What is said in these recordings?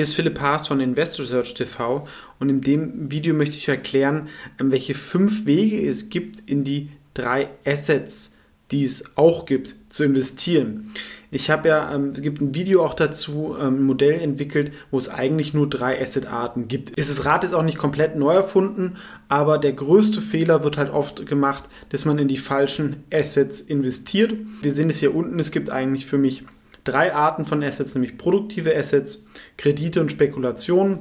Ist Philipp Haas von Investor Search TV und in dem Video möchte ich erklären, ähm, welche fünf Wege es gibt, in die drei Assets, die es auch gibt, zu investieren. Ich habe ja, ähm, es gibt ein Video auch dazu, ähm, ein Modell entwickelt, wo es eigentlich nur drei Asset-Arten gibt. Ist das Rad jetzt auch nicht komplett neu erfunden, aber der größte Fehler wird halt oft gemacht, dass man in die falschen Assets investiert. Wir sehen es hier unten, es gibt eigentlich für mich drei Arten von Assets, nämlich produktive Assets, Kredite und Spekulationen.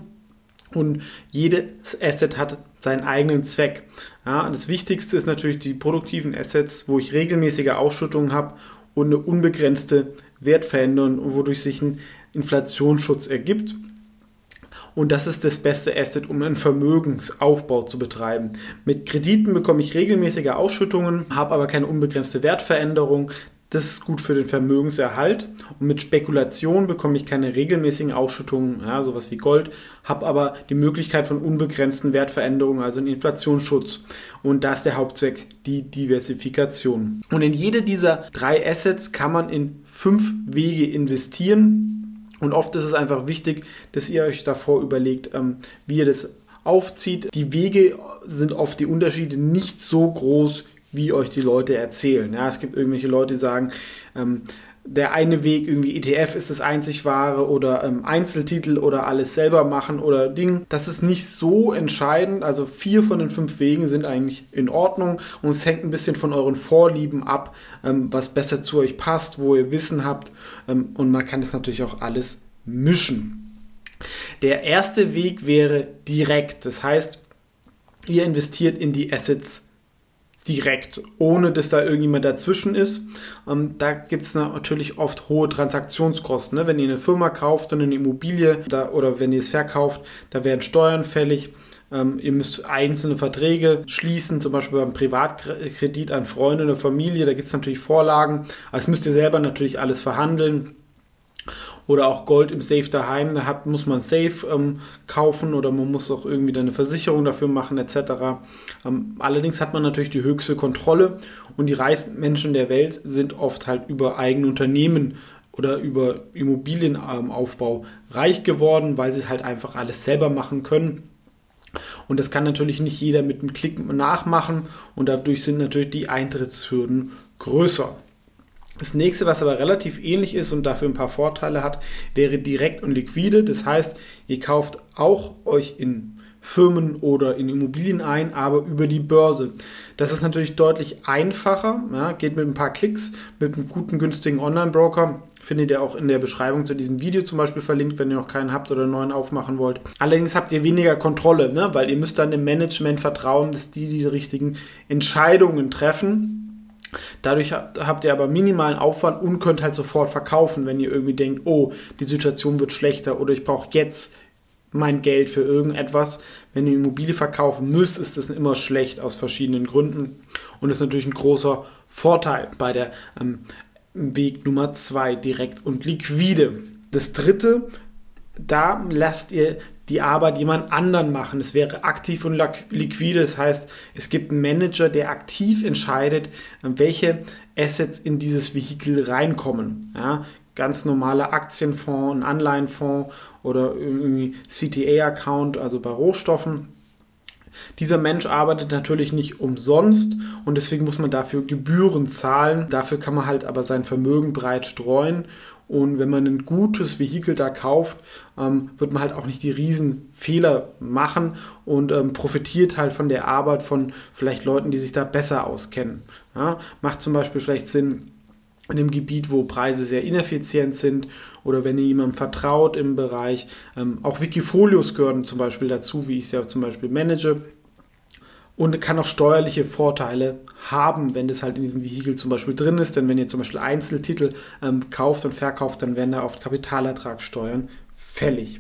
Und jedes Asset hat seinen eigenen Zweck. Ja, das Wichtigste ist natürlich die produktiven Assets, wo ich regelmäßige Ausschüttungen habe und eine unbegrenzte Wertveränderung, wodurch sich ein Inflationsschutz ergibt. Und das ist das beste Asset, um einen Vermögensaufbau zu betreiben. Mit Krediten bekomme ich regelmäßige Ausschüttungen, habe aber keine unbegrenzte Wertveränderung. Das ist gut für den Vermögenserhalt. Und mit Spekulation bekomme ich keine regelmäßigen Ausschüttungen, ja, sowas wie Gold, habe aber die Möglichkeit von unbegrenzten Wertveränderungen, also einen Inflationsschutz. Und da ist der Hauptzweck die Diversifikation. Und in jede dieser drei Assets kann man in fünf Wege investieren. Und oft ist es einfach wichtig, dass ihr euch davor überlegt, ähm, wie ihr das aufzieht. Die Wege sind oft die Unterschiede nicht so groß, wie euch die Leute erzählen. Ja, es gibt irgendwelche Leute, die sagen, ähm, der eine Weg irgendwie ETF ist das einzig wahre oder ähm, Einzeltitel oder alles selber machen oder Ding. Das ist nicht so entscheidend. Also vier von den fünf Wegen sind eigentlich in Ordnung und es hängt ein bisschen von euren Vorlieben ab, ähm, was besser zu euch passt, wo ihr Wissen habt ähm, und man kann das natürlich auch alles mischen. Der erste Weg wäre direkt. Das heißt, ihr investiert in die Assets direkt, ohne dass da irgendjemand dazwischen ist. Ähm, da gibt es natürlich oft hohe Transaktionskosten. Ne? Wenn ihr eine Firma kauft und eine Immobilie da, oder wenn ihr es verkauft, da werden Steuern fällig. Ähm, ihr müsst einzelne Verträge schließen, zum Beispiel beim Privatkredit an Freunde oder Familie. Da gibt es natürlich Vorlagen. Das müsst ihr selber natürlich alles verhandeln oder auch Gold im Safe daheim, da hat, muss man Safe ähm, kaufen oder man muss auch irgendwie eine Versicherung dafür machen etc. Ähm, allerdings hat man natürlich die höchste Kontrolle und die reichsten Menschen der Welt sind oft halt über eigene Unternehmen oder über Immobilienaufbau reich geworden, weil sie halt einfach alles selber machen können. Und das kann natürlich nicht jeder mit einem Klick nachmachen und dadurch sind natürlich die Eintrittshürden größer. Das nächste, was aber relativ ähnlich ist und dafür ein paar Vorteile hat, wäre direkt und liquide. Das heißt, ihr kauft auch euch in Firmen oder in Immobilien ein, aber über die Börse. Das ist natürlich deutlich einfacher, ja, geht mit ein paar Klicks, mit einem guten, günstigen Online-Broker. Findet ihr auch in der Beschreibung zu diesem Video zum Beispiel verlinkt, wenn ihr noch keinen habt oder einen neuen aufmachen wollt. Allerdings habt ihr weniger Kontrolle, ne, weil ihr müsst dann dem Management vertrauen, dass die die richtigen Entscheidungen treffen Dadurch habt ihr aber minimalen Aufwand und könnt halt sofort verkaufen, wenn ihr irgendwie denkt, oh, die Situation wird schlechter oder ich brauche jetzt mein Geld für irgendetwas. Wenn ihr Immobilie verkaufen müsst, ist das immer schlecht aus verschiedenen Gründen. Und ist natürlich ein großer Vorteil bei der ähm, Weg Nummer zwei, direkt und liquide. Das dritte, da lasst ihr die Arbeit jemand anderen machen. Es wäre aktiv und liquide. Das heißt, es gibt einen Manager, der aktiv entscheidet, welche Assets in dieses Vehikel reinkommen. Ja, ganz normaler Aktienfonds, ein Anleihenfonds oder irgendwie CTA-Account, also bei Rohstoffen. Dieser Mensch arbeitet natürlich nicht umsonst und deswegen muss man dafür Gebühren zahlen. Dafür kann man halt aber sein Vermögen breit streuen und wenn man ein gutes Vehikel da kauft, ähm, wird man halt auch nicht die riesen Fehler machen und ähm, profitiert halt von der Arbeit von vielleicht Leuten, die sich da besser auskennen. Ja, macht zum Beispiel vielleicht Sinn, in einem Gebiet, wo Preise sehr ineffizient sind oder wenn ihr jemandem vertraut im Bereich. Ähm, auch Wikifolios gehören zum Beispiel dazu, wie ich es ja zum Beispiel manage und kann auch steuerliche Vorteile haben, wenn das halt in diesem Vehikel zum Beispiel drin ist. Denn wenn ihr zum Beispiel Einzeltitel ähm, kauft und verkauft, dann werden da oft Kapitalertragssteuern fällig.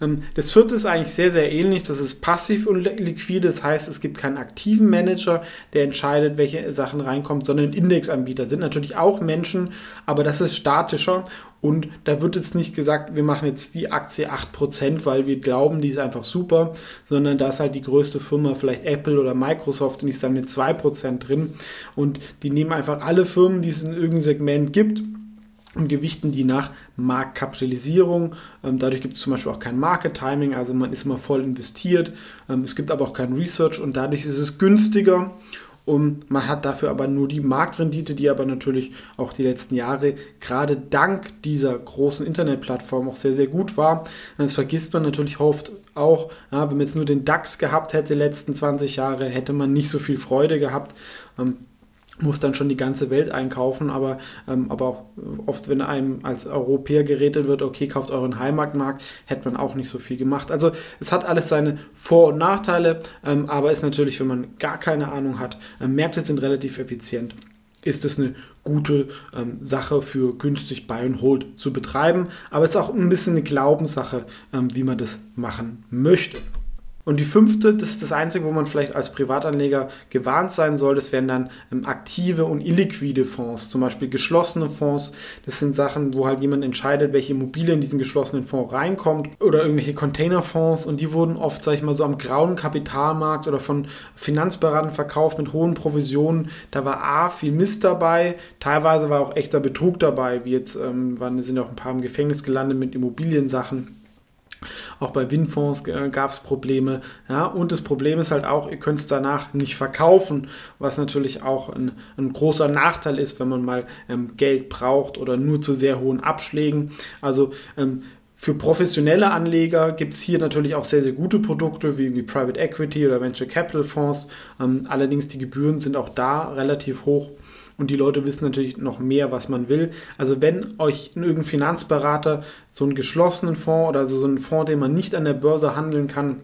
Ähm, das vierte ist eigentlich sehr, sehr ähnlich. Das ist passiv und liquide. Das heißt, es gibt keinen aktiven Manager, der entscheidet, welche Sachen reinkommen, sondern Indexanbieter sind natürlich auch Menschen, aber das ist statischer. Und da wird jetzt nicht gesagt, wir machen jetzt die Aktie 8%, weil wir glauben, die ist einfach super, sondern da ist halt die größte Firma, vielleicht Apple oder Microsoft, und die ist dann mit 2% drin. Und die nehmen einfach alle Firmen, die es in irgendeinem Segment gibt und gewichten die nach Marktkapitalisierung. Ähm, dadurch gibt es zum Beispiel auch kein Market Timing, also man ist immer voll investiert. Ähm, es gibt aber auch kein Research und dadurch ist es günstiger. Und man hat dafür aber nur die Marktrendite, die aber natürlich auch die letzten Jahre gerade dank dieser großen Internetplattform auch sehr, sehr gut war. Das vergisst man natürlich oft auch. Ja, wenn man jetzt nur den DAX gehabt hätte, letzten 20 Jahre, hätte man nicht so viel Freude gehabt. Muss dann schon die ganze Welt einkaufen, aber, ähm, aber auch oft, wenn einem als Europäer geredet wird, okay, kauft euren Heimatmarkt, hätte man auch nicht so viel gemacht. Also es hat alles seine Vor- und Nachteile, ähm, aber ist natürlich, wenn man gar keine Ahnung hat, äh, Märkte sind relativ effizient ist es eine gute ähm, Sache für günstig Buy and Hold zu betreiben. Aber es ist auch ein bisschen eine Glaubenssache, ähm, wie man das machen möchte. Und die fünfte, das ist das Einzige, wo man vielleicht als Privatanleger gewarnt sein soll, das wären dann ähm, aktive und illiquide Fonds, zum Beispiel geschlossene Fonds. Das sind Sachen, wo halt jemand entscheidet, welche Immobilie in diesen geschlossenen Fonds reinkommt oder irgendwelche Containerfonds und die wurden oft, sag ich mal, so am grauen Kapitalmarkt oder von Finanzberatern verkauft mit hohen Provisionen. Da war A, viel Mist dabei, teilweise war auch echter Betrug dabei, wie jetzt ähm, waren, sind auch ein paar im Gefängnis gelandet mit Immobiliensachen. Auch bei Windfonds gab es Probleme. Ja, und das Problem ist halt auch, ihr könnt es danach nicht verkaufen, was natürlich auch ein, ein großer Nachteil ist, wenn man mal ähm, Geld braucht oder nur zu sehr hohen Abschlägen. Also ähm, für professionelle Anleger gibt es hier natürlich auch sehr, sehr gute Produkte wie Private Equity oder Venture Capital Fonds. Ähm, allerdings die Gebühren sind auch da relativ hoch und die Leute wissen natürlich noch mehr, was man will. Also wenn euch irgendein Finanzberater so einen geschlossenen Fonds oder so einen Fonds, den man nicht an der Börse handeln kann,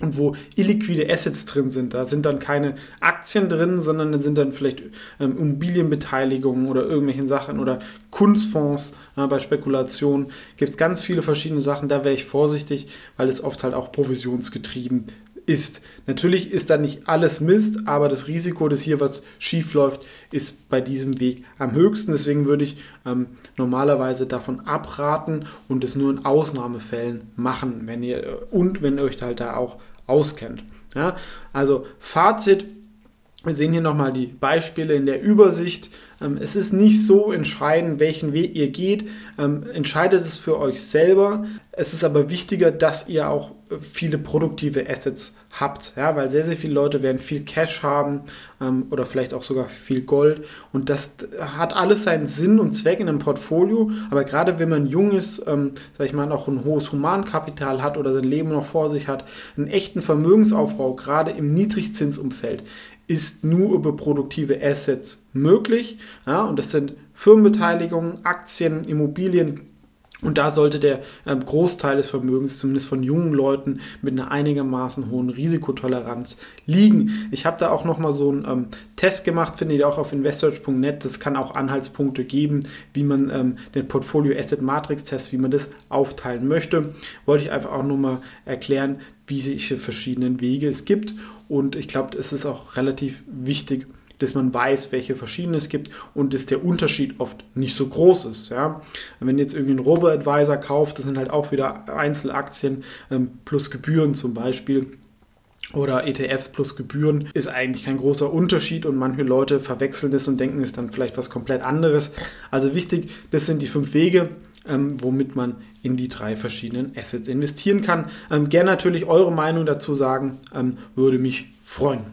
und wo illiquide Assets drin sind. Da sind dann keine Aktien drin, sondern da sind dann vielleicht ähm, Immobilienbeteiligungen oder irgendwelchen Sachen oder Kunstfonds äh, bei Spekulationen. Gibt es ganz viele verschiedene Sachen, da wäre ich vorsichtig, weil es oft halt auch provisionsgetrieben ist. Natürlich ist da nicht alles Mist, aber das Risiko, dass hier was schief läuft, ist bei diesem Weg am höchsten. Deswegen würde ich ähm, normalerweise davon abraten und es nur in Ausnahmefällen machen, wenn ihr und wenn ihr euch halt da auch auskennt. Ja, also Fazit, wir sehen hier nochmal die Beispiele in der Übersicht. Ähm, es ist nicht so entscheidend, welchen Weg ihr geht. Ähm, entscheidet es für euch selber. Es ist aber wichtiger, dass ihr auch äh, viele produktive Assets habt, ja, weil sehr, sehr viele Leute werden viel Cash haben ähm, oder vielleicht auch sogar viel Gold und das hat alles seinen Sinn und Zweck in einem Portfolio, aber gerade wenn man jung ist, sag ich mal, auch ein hohes Humankapital hat oder sein Leben noch vor sich hat, einen echten Vermögensaufbau, gerade im Niedrigzinsumfeld, ist nur über produktive Assets möglich. Ja, und das sind Firmenbeteiligungen, Aktien, Immobilien. Und da sollte der ähm, Großteil des Vermögens, zumindest von jungen Leuten, mit einer einigermaßen hohen Risikotoleranz liegen. Ich habe da auch nochmal so einen ähm, Test gemacht, findet ihr auch auf investorch.net. Das kann auch Anhaltspunkte geben, wie man ähm, den Portfolio Asset Matrix Test, wie man das aufteilen möchte. Wollte ich einfach auch nochmal erklären, wie welche verschiedenen Wege es gibt. Und ich glaube, es ist auch relativ wichtig, dass man weiß, welche verschiedene es gibt und dass der Unterschied oft nicht so groß ist. Ja? Wenn jetzt irgendwie einen Robo-Advisor kauft, das sind halt auch wieder Einzelaktien ähm, plus Gebühren zum Beispiel oder ETF plus Gebühren ist eigentlich kein großer Unterschied und manche Leute verwechseln das und denken, es ist dann vielleicht was komplett anderes. Also wichtig, das sind die fünf Wege, ähm, womit man in die drei verschiedenen Assets investieren kann. Ähm, gerne natürlich eure Meinung dazu sagen, ähm, würde mich freuen.